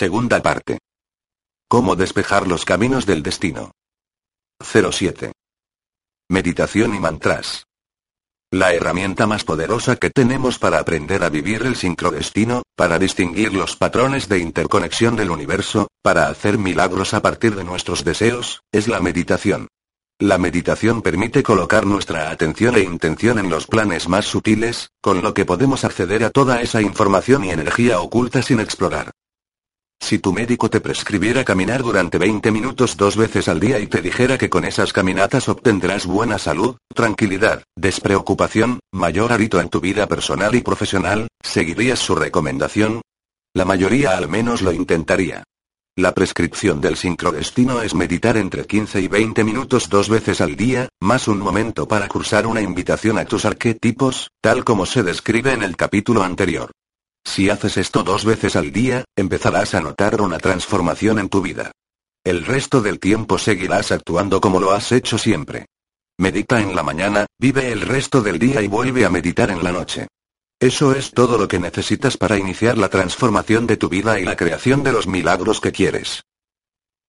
Segunda parte. Cómo despejar los caminos del destino. 07. Meditación y mantras. La herramienta más poderosa que tenemos para aprender a vivir el sincrodestino, para distinguir los patrones de interconexión del universo, para hacer milagros a partir de nuestros deseos, es la meditación. La meditación permite colocar nuestra atención e intención en los planes más sutiles, con lo que podemos acceder a toda esa información y energía oculta sin explorar. Si tu médico te prescribiera caminar durante 20 minutos dos veces al día y te dijera que con esas caminatas obtendrás buena salud, tranquilidad, despreocupación, mayor hábito en tu vida personal y profesional, ¿seguirías su recomendación? La mayoría al menos lo intentaría. La prescripción del sincrodestino es meditar entre 15 y 20 minutos dos veces al día, más un momento para cursar una invitación a tus arquetipos, tal como se describe en el capítulo anterior. Si haces esto dos veces al día, empezarás a notar una transformación en tu vida. El resto del tiempo seguirás actuando como lo has hecho siempre. Medita en la mañana, vive el resto del día y vuelve a meditar en la noche. Eso es todo lo que necesitas para iniciar la transformación de tu vida y la creación de los milagros que quieres.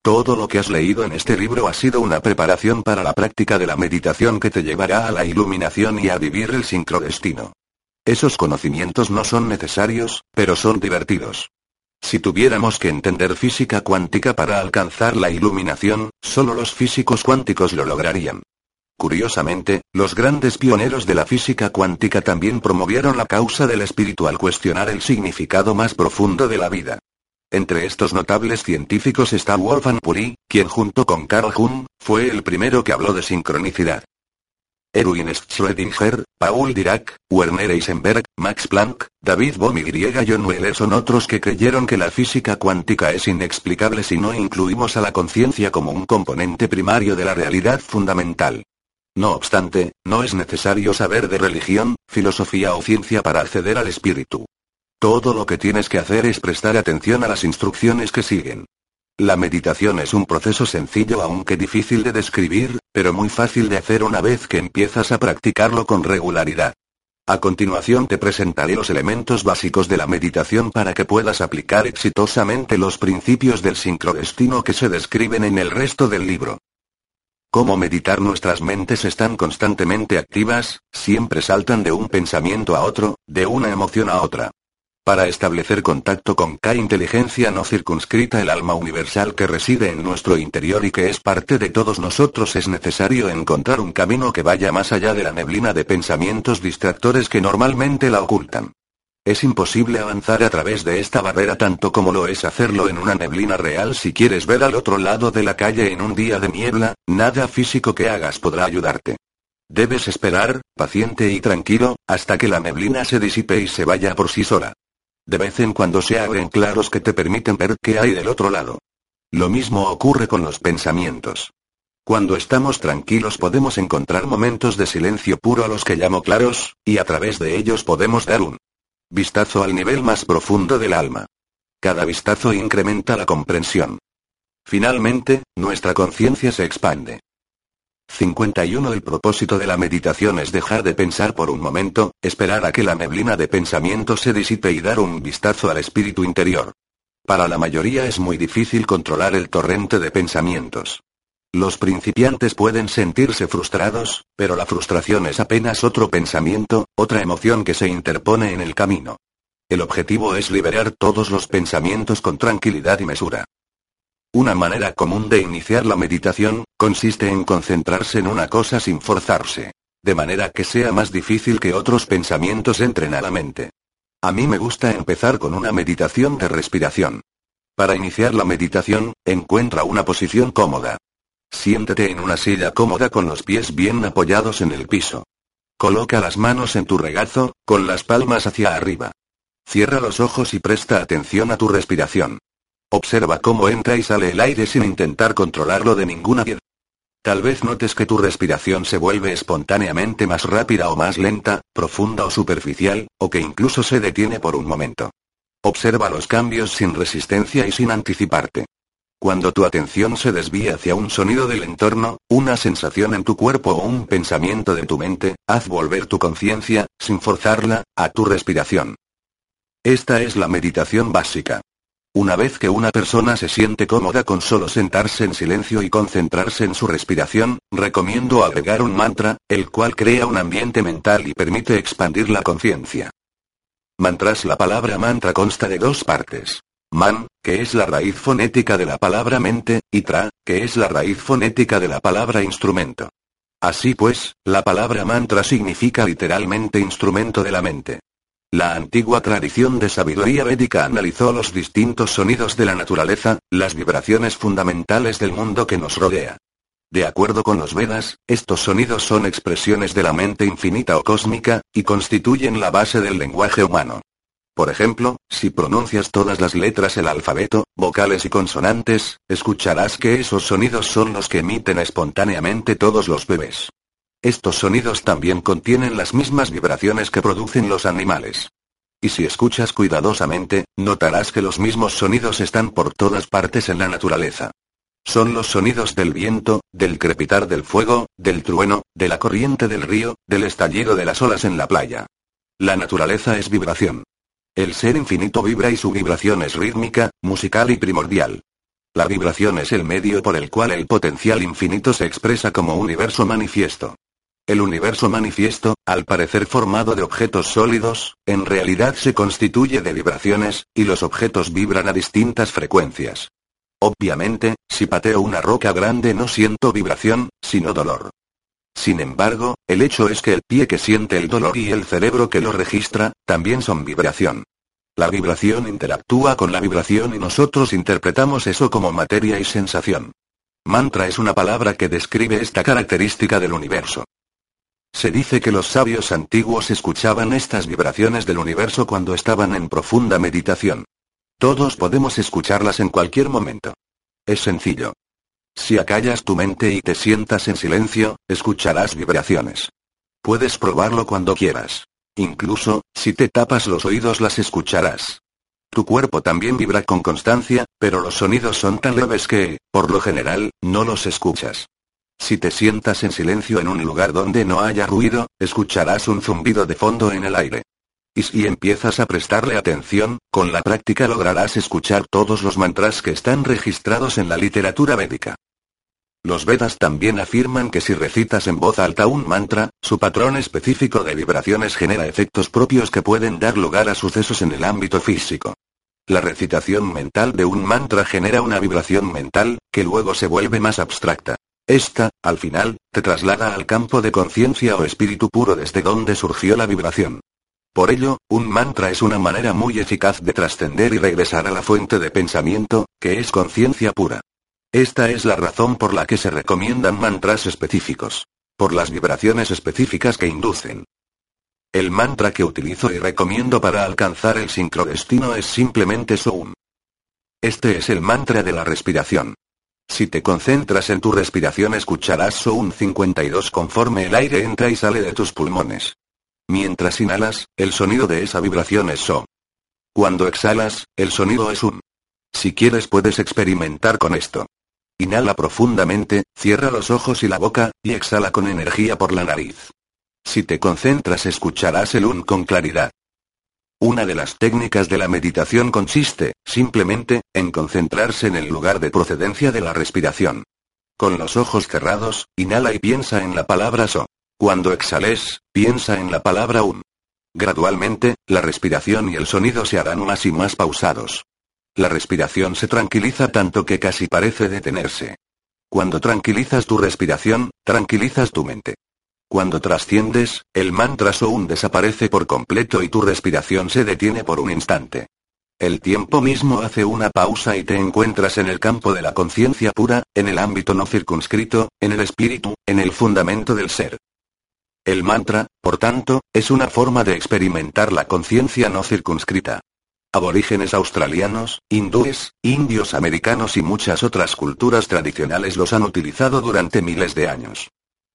Todo lo que has leído en este libro ha sido una preparación para la práctica de la meditación que te llevará a la iluminación y a vivir el sincrodestino. Esos conocimientos no son necesarios, pero son divertidos. Si tuviéramos que entender física cuántica para alcanzar la iluminación, solo los físicos cuánticos lo lograrían. Curiosamente, los grandes pioneros de la física cuántica también promovieron la causa del espíritu al cuestionar el significado más profundo de la vida. Entre estos notables científicos está Wolfgang Pauli, quien junto con Carl Jung, fue el primero que habló de sincronicidad. Erwin Schrödinger, Paul Dirac, Werner Heisenberg, Max Planck, David Bohm y John Wheeler son otros que creyeron que la física cuántica es inexplicable si no incluimos a la conciencia como un componente primario de la realidad fundamental. No obstante, no es necesario saber de religión, filosofía o ciencia para acceder al espíritu. Todo lo que tienes que hacer es prestar atención a las instrucciones que siguen. La meditación es un proceso sencillo aunque difícil de describir, pero muy fácil de hacer una vez que empiezas a practicarlo con regularidad. A continuación te presentaré los elementos básicos de la meditación para que puedas aplicar exitosamente los principios del sincrodestino que se describen en el resto del libro. Cómo meditar nuestras mentes están constantemente activas, siempre saltan de un pensamiento a otro, de una emoción a otra. Para establecer contacto con K inteligencia no circunscrita el alma universal que reside en nuestro interior y que es parte de todos nosotros es necesario encontrar un camino que vaya más allá de la neblina de pensamientos distractores que normalmente la ocultan. Es imposible avanzar a través de esta barrera tanto como lo es hacerlo en una neblina real si quieres ver al otro lado de la calle en un día de niebla, nada físico que hagas podrá ayudarte. Debes esperar, paciente y tranquilo, hasta que la neblina se disipe y se vaya por sí sola. De vez en cuando se abren claros que te permiten ver qué hay del otro lado. Lo mismo ocurre con los pensamientos. Cuando estamos tranquilos podemos encontrar momentos de silencio puro a los que llamo claros, y a través de ellos podemos dar un vistazo al nivel más profundo del alma. Cada vistazo incrementa la comprensión. Finalmente, nuestra conciencia se expande. 51 El propósito de la meditación es dejar de pensar por un momento, esperar a que la neblina de pensamiento se disipe y dar un vistazo al espíritu interior. Para la mayoría es muy difícil controlar el torrente de pensamientos. Los principiantes pueden sentirse frustrados, pero la frustración es apenas otro pensamiento, otra emoción que se interpone en el camino. El objetivo es liberar todos los pensamientos con tranquilidad y mesura. Una manera común de iniciar la meditación, consiste en concentrarse en una cosa sin forzarse. De manera que sea más difícil que otros pensamientos entren a la mente. A mí me gusta empezar con una meditación de respiración. Para iniciar la meditación, encuentra una posición cómoda. Siéntete en una silla cómoda con los pies bien apoyados en el piso. Coloca las manos en tu regazo, con las palmas hacia arriba. Cierra los ojos y presta atención a tu respiración. Observa cómo entra y sale el aire sin intentar controlarlo de ninguna manera. Tal vez notes que tu respiración se vuelve espontáneamente más rápida o más lenta, profunda o superficial, o que incluso se detiene por un momento. Observa los cambios sin resistencia y sin anticiparte. Cuando tu atención se desvía hacia un sonido del entorno, una sensación en tu cuerpo o un pensamiento de tu mente, haz volver tu conciencia, sin forzarla, a tu respiración. Esta es la meditación básica. Una vez que una persona se siente cómoda con solo sentarse en silencio y concentrarse en su respiración, recomiendo agregar un mantra, el cual crea un ambiente mental y permite expandir la conciencia. Mantras La palabra mantra consta de dos partes. Man, que es la raíz fonética de la palabra mente, y tra, que es la raíz fonética de la palabra instrumento. Así pues, la palabra mantra significa literalmente instrumento de la mente. La antigua tradición de sabiduría védica analizó los distintos sonidos de la naturaleza, las vibraciones fundamentales del mundo que nos rodea. De acuerdo con los Vedas, estos sonidos son expresiones de la mente infinita o cósmica, y constituyen la base del lenguaje humano. Por ejemplo, si pronuncias todas las letras del alfabeto, vocales y consonantes, escucharás que esos sonidos son los que emiten espontáneamente todos los bebés. Estos sonidos también contienen las mismas vibraciones que producen los animales. Y si escuchas cuidadosamente, notarás que los mismos sonidos están por todas partes en la naturaleza. Son los sonidos del viento, del crepitar del fuego, del trueno, de la corriente del río, del estallido de las olas en la playa. La naturaleza es vibración. El ser infinito vibra y su vibración es rítmica, musical y primordial. La vibración es el medio por el cual el potencial infinito se expresa como universo manifiesto. El universo manifiesto, al parecer formado de objetos sólidos, en realidad se constituye de vibraciones, y los objetos vibran a distintas frecuencias. Obviamente, si pateo una roca grande no siento vibración, sino dolor. Sin embargo, el hecho es que el pie que siente el dolor y el cerebro que lo registra, también son vibración. La vibración interactúa con la vibración y nosotros interpretamos eso como materia y sensación. Mantra es una palabra que describe esta característica del universo. Se dice que los sabios antiguos escuchaban estas vibraciones del universo cuando estaban en profunda meditación. Todos podemos escucharlas en cualquier momento. Es sencillo. Si acallas tu mente y te sientas en silencio, escucharás vibraciones. Puedes probarlo cuando quieras. Incluso, si te tapas los oídos las escucharás. Tu cuerpo también vibra con constancia, pero los sonidos son tan leves que, por lo general, no los escuchas. Si te sientas en silencio en un lugar donde no haya ruido, escucharás un zumbido de fondo en el aire. Y si empiezas a prestarle atención, con la práctica lograrás escuchar todos los mantras que están registrados en la literatura védica. Los Vedas también afirman que si recitas en voz alta un mantra, su patrón específico de vibraciones genera efectos propios que pueden dar lugar a sucesos en el ámbito físico. La recitación mental de un mantra genera una vibración mental, que luego se vuelve más abstracta. Esta, al final, te traslada al campo de conciencia o espíritu puro desde donde surgió la vibración. Por ello, un mantra es una manera muy eficaz de trascender y regresar a la fuente de pensamiento, que es conciencia pura. Esta es la razón por la que se recomiendan mantras específicos. Por las vibraciones específicas que inducen. El mantra que utilizo y recomiendo para alcanzar el sincrodestino es simplemente Soum. Este es el mantra de la respiración. Si te concentras en tu respiración escucharás SO 52 conforme el aire entra y sale de tus pulmones. Mientras inhalas, el sonido de esa vibración es So. Cuando exhalas, el sonido es un. Si quieres puedes experimentar con esto. Inhala profundamente, cierra los ojos y la boca, y exhala con energía por la nariz. Si te concentras escucharás el un con claridad. Una de las técnicas de la meditación consiste, simplemente, en concentrarse en el lugar de procedencia de la respiración. Con los ojos cerrados, inhala y piensa en la palabra so. Cuando exhales, piensa en la palabra un. Gradualmente, la respiración y el sonido se harán más y más pausados. La respiración se tranquiliza tanto que casi parece detenerse. Cuando tranquilizas tu respiración, tranquilizas tu mente. Cuando trasciendes, el mantra Soun desaparece por completo y tu respiración se detiene por un instante. El tiempo mismo hace una pausa y te encuentras en el campo de la conciencia pura, en el ámbito no circunscrito, en el espíritu, en el fundamento del ser. El mantra, por tanto, es una forma de experimentar la conciencia no circunscrita. Aborígenes australianos, hindúes, indios americanos y muchas otras culturas tradicionales los han utilizado durante miles de años.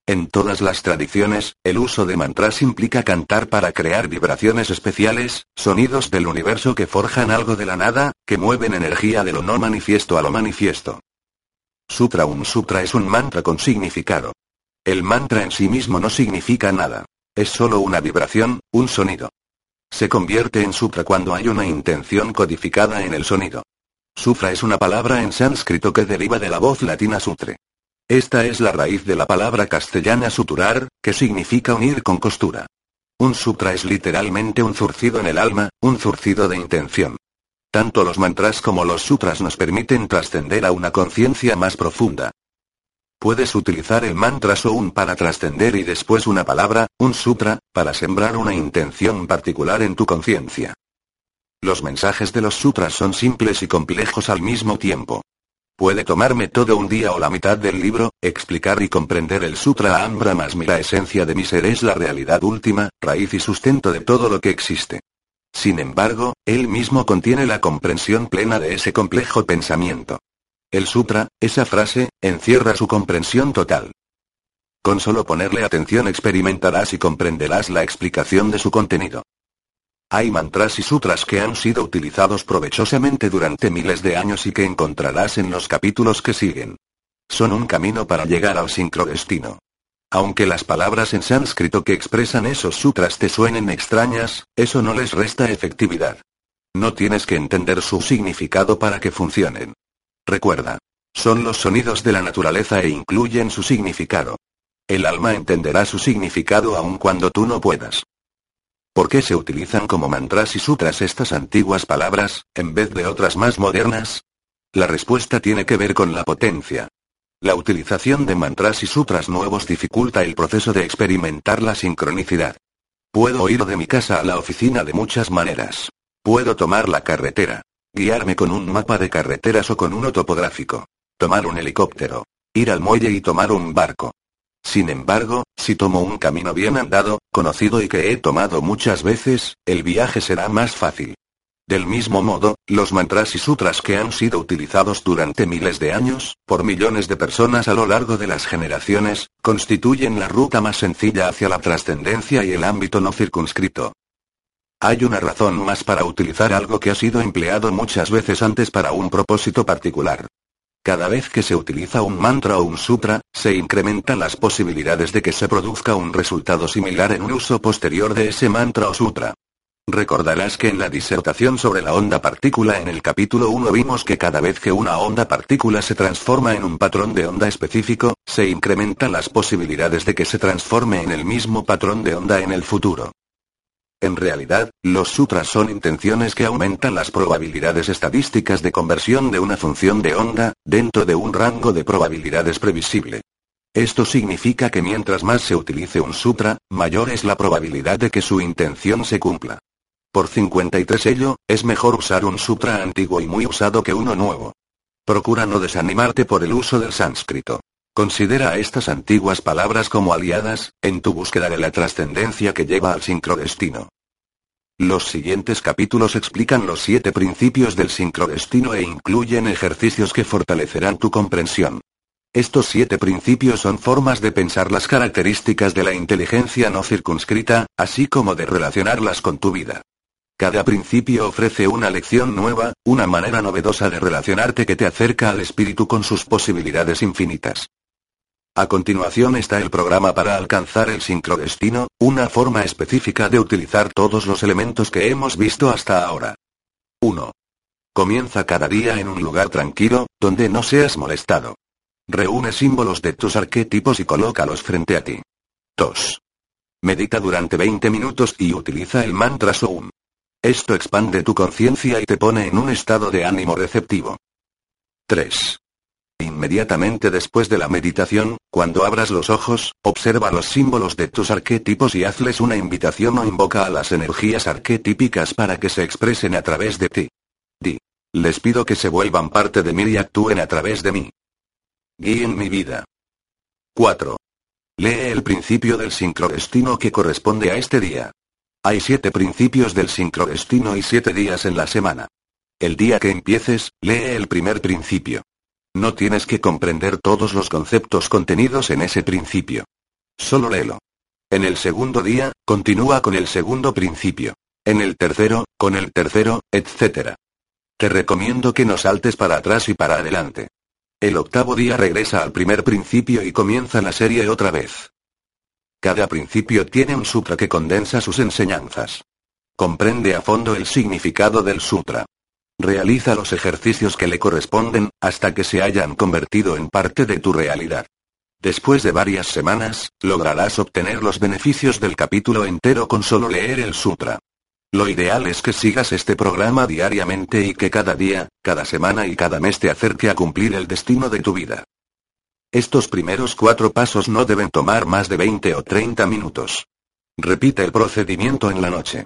En todas las tradiciones, el uso de mantras implica cantar para crear vibraciones especiales, sonidos del universo que forjan algo de la nada, que mueven energía de lo no manifiesto a lo manifiesto. Sutra Un sutra es un mantra con significado. El mantra en sí mismo no significa nada. Es solo una vibración, un sonido. Se convierte en sutra cuando hay una intención codificada en el sonido. Sufra es una palabra en sánscrito que deriva de la voz latina sutre. Esta es la raíz de la palabra castellana suturar, que significa unir con costura. Un sutra es literalmente un zurcido en el alma, un zurcido de intención. Tanto los mantras como los sutras nos permiten trascender a una conciencia más profunda. Puedes utilizar el mantra un para trascender y después una palabra, un sutra, para sembrar una intención particular en tu conciencia. Los mensajes de los sutras son simples y complejos al mismo tiempo. Puede tomarme todo un día o la mitad del libro, explicar y comprender el Sutra Ambra más la esencia de mi ser es la realidad última, raíz y sustento de todo lo que existe. Sin embargo, él mismo contiene la comprensión plena de ese complejo pensamiento. El sutra, esa frase, encierra su comprensión total. Con solo ponerle atención experimentarás y comprenderás la explicación de su contenido. Hay mantras y sutras que han sido utilizados provechosamente durante miles de años y que encontrarás en los capítulos que siguen. Son un camino para llegar al sincrodestino. Aunque las palabras en sánscrito que expresan esos sutras te suenen extrañas, eso no les resta efectividad. No tienes que entender su significado para que funcionen. Recuerda. Son los sonidos de la naturaleza e incluyen su significado. El alma entenderá su significado aun cuando tú no puedas. ¿Por qué se utilizan como mantras y sutras estas antiguas palabras, en vez de otras más modernas? La respuesta tiene que ver con la potencia. La utilización de mantras y sutras nuevos dificulta el proceso de experimentar la sincronicidad. Puedo ir de mi casa a la oficina de muchas maneras. Puedo tomar la carretera. Guiarme con un mapa de carreteras o con uno topográfico. Tomar un helicóptero. Ir al muelle y tomar un barco. Sin embargo, si tomo un camino bien andado, conocido y que he tomado muchas veces, el viaje será más fácil. Del mismo modo, los mantras y sutras que han sido utilizados durante miles de años, por millones de personas a lo largo de las generaciones, constituyen la ruta más sencilla hacia la trascendencia y el ámbito no circunscrito. Hay una razón más para utilizar algo que ha sido empleado muchas veces antes para un propósito particular. Cada vez que se utiliza un mantra o un sutra, se incrementan las posibilidades de que se produzca un resultado similar en un uso posterior de ese mantra o sutra. Recordarás que en la disertación sobre la onda partícula en el capítulo 1 vimos que cada vez que una onda partícula se transforma en un patrón de onda específico, se incrementan las posibilidades de que se transforme en el mismo patrón de onda en el futuro. En realidad, los sutras son intenciones que aumentan las probabilidades estadísticas de conversión de una función de onda, dentro de un rango de probabilidades previsible. Esto significa que mientras más se utilice un sutra, mayor es la probabilidad de que su intención se cumpla. Por 53 ello, es mejor usar un sutra antiguo y muy usado que uno nuevo. Procura no desanimarte por el uso del sánscrito. Considera a estas antiguas palabras como aliadas, en tu búsqueda de la trascendencia que lleva al sincrodestino. Los siguientes capítulos explican los siete principios del sincrodestino e incluyen ejercicios que fortalecerán tu comprensión. Estos siete principios son formas de pensar las características de la inteligencia no circunscrita, así como de relacionarlas con tu vida. Cada principio ofrece una lección nueva, una manera novedosa de relacionarte que te acerca al espíritu con sus posibilidades infinitas. A continuación está el programa para alcanzar el sincrodestino, una forma específica de utilizar todos los elementos que hemos visto hasta ahora. 1. Comienza cada día en un lugar tranquilo, donde no seas molestado. Reúne símbolos de tus arquetipos y colócalos frente a ti. 2. Medita durante 20 minutos y utiliza el mantra Soum. Esto expande tu conciencia y te pone en un estado de ánimo receptivo. 3. Inmediatamente después de la meditación, cuando abras los ojos, observa los símbolos de tus arquetipos y hazles una invitación o invoca a las energías arquetípicas para que se expresen a través de ti. Di. Les pido que se vuelvan parte de mí y actúen a través de mí. Guíen mi vida. 4. Lee el principio del sincrodestino que corresponde a este día. Hay siete principios del sincrodestino y siete días en la semana. El día que empieces, lee el primer principio. No tienes que comprender todos los conceptos contenidos en ese principio. Solo léelo. En el segundo día, continúa con el segundo principio. En el tercero, con el tercero, etc. Te recomiendo que no saltes para atrás y para adelante. El octavo día regresa al primer principio y comienza la serie otra vez. Cada principio tiene un sutra que condensa sus enseñanzas. Comprende a fondo el significado del sutra. Realiza los ejercicios que le corresponden, hasta que se hayan convertido en parte de tu realidad. Después de varias semanas, lograrás obtener los beneficios del capítulo entero con solo leer el sutra. Lo ideal es que sigas este programa diariamente y que cada día, cada semana y cada mes te acerque a cumplir el destino de tu vida. Estos primeros cuatro pasos no deben tomar más de 20 o 30 minutos. Repite el procedimiento en la noche.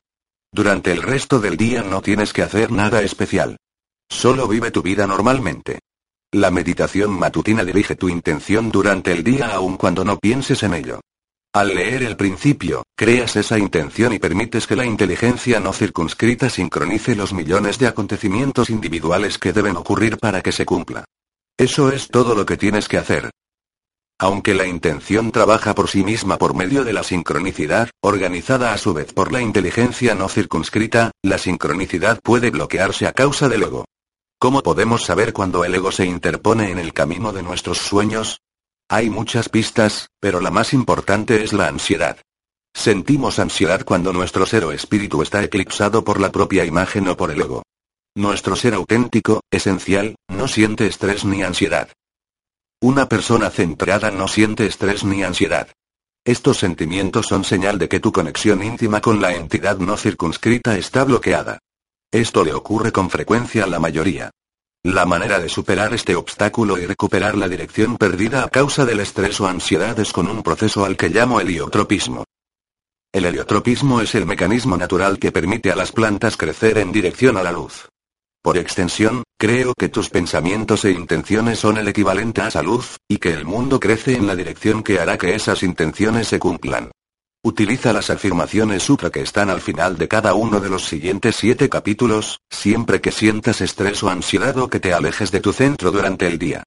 Durante el resto del día no tienes que hacer nada especial. Solo vive tu vida normalmente. La meditación matutina dirige tu intención durante el día aun cuando no pienses en ello. Al leer el principio, creas esa intención y permites que la inteligencia no circunscrita sincronice los millones de acontecimientos individuales que deben ocurrir para que se cumpla. Eso es todo lo que tienes que hacer. Aunque la intención trabaja por sí misma por medio de la sincronicidad, organizada a su vez por la inteligencia no circunscrita, la sincronicidad puede bloquearse a causa del ego. ¿Cómo podemos saber cuando el ego se interpone en el camino de nuestros sueños? Hay muchas pistas, pero la más importante es la ansiedad. Sentimos ansiedad cuando nuestro ser o espíritu está eclipsado por la propia imagen o por el ego. Nuestro ser auténtico, esencial, no siente estrés ni ansiedad. Una persona centrada no siente estrés ni ansiedad. Estos sentimientos son señal de que tu conexión íntima con la entidad no circunscrita está bloqueada. Esto le ocurre con frecuencia a la mayoría. La manera de superar este obstáculo y recuperar la dirección perdida a causa del estrés o ansiedad es con un proceso al que llamo heliotropismo. El heliotropismo es el mecanismo natural que permite a las plantas crecer en dirección a la luz. Por extensión, creo que tus pensamientos e intenciones son el equivalente a salud, y que el mundo crece en la dirección que hará que esas intenciones se cumplan. Utiliza las afirmaciones sutra que están al final de cada uno de los siguientes siete capítulos, siempre que sientas estrés o ansiedad o que te alejes de tu centro durante el día.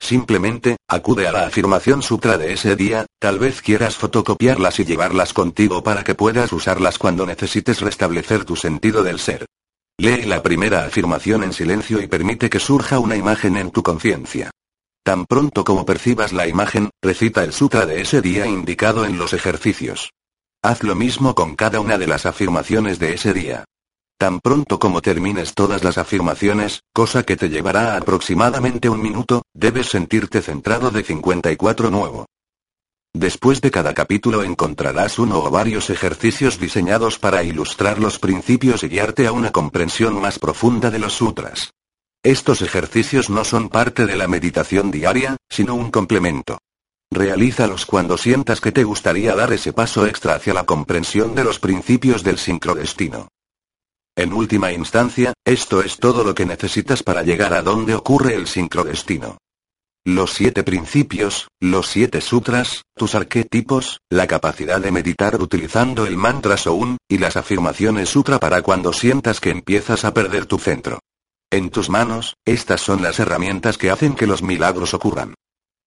Simplemente, acude a la afirmación sutra de ese día, tal vez quieras fotocopiarlas y llevarlas contigo para que puedas usarlas cuando necesites restablecer tu sentido del ser. Lee la primera afirmación en silencio y permite que surja una imagen en tu conciencia. Tan pronto como percibas la imagen, recita el sutra de ese día indicado en los ejercicios. Haz lo mismo con cada una de las afirmaciones de ese día. Tan pronto como termines todas las afirmaciones, cosa que te llevará aproximadamente un minuto, debes sentirte centrado de 54 nuevo. Después de cada capítulo encontrarás uno o varios ejercicios diseñados para ilustrar los principios y guiarte a una comprensión más profunda de los sutras. Estos ejercicios no son parte de la meditación diaria, sino un complemento. Realízalos cuando sientas que te gustaría dar ese paso extra hacia la comprensión de los principios del sincrodestino. En última instancia, esto es todo lo que necesitas para llegar a donde ocurre el sincrodestino. Los siete principios, los siete sutras, tus arquetipos, la capacidad de meditar utilizando el mantra Soun, y las afirmaciones sutra para cuando sientas que empiezas a perder tu centro. En tus manos, estas son las herramientas que hacen que los milagros ocurran.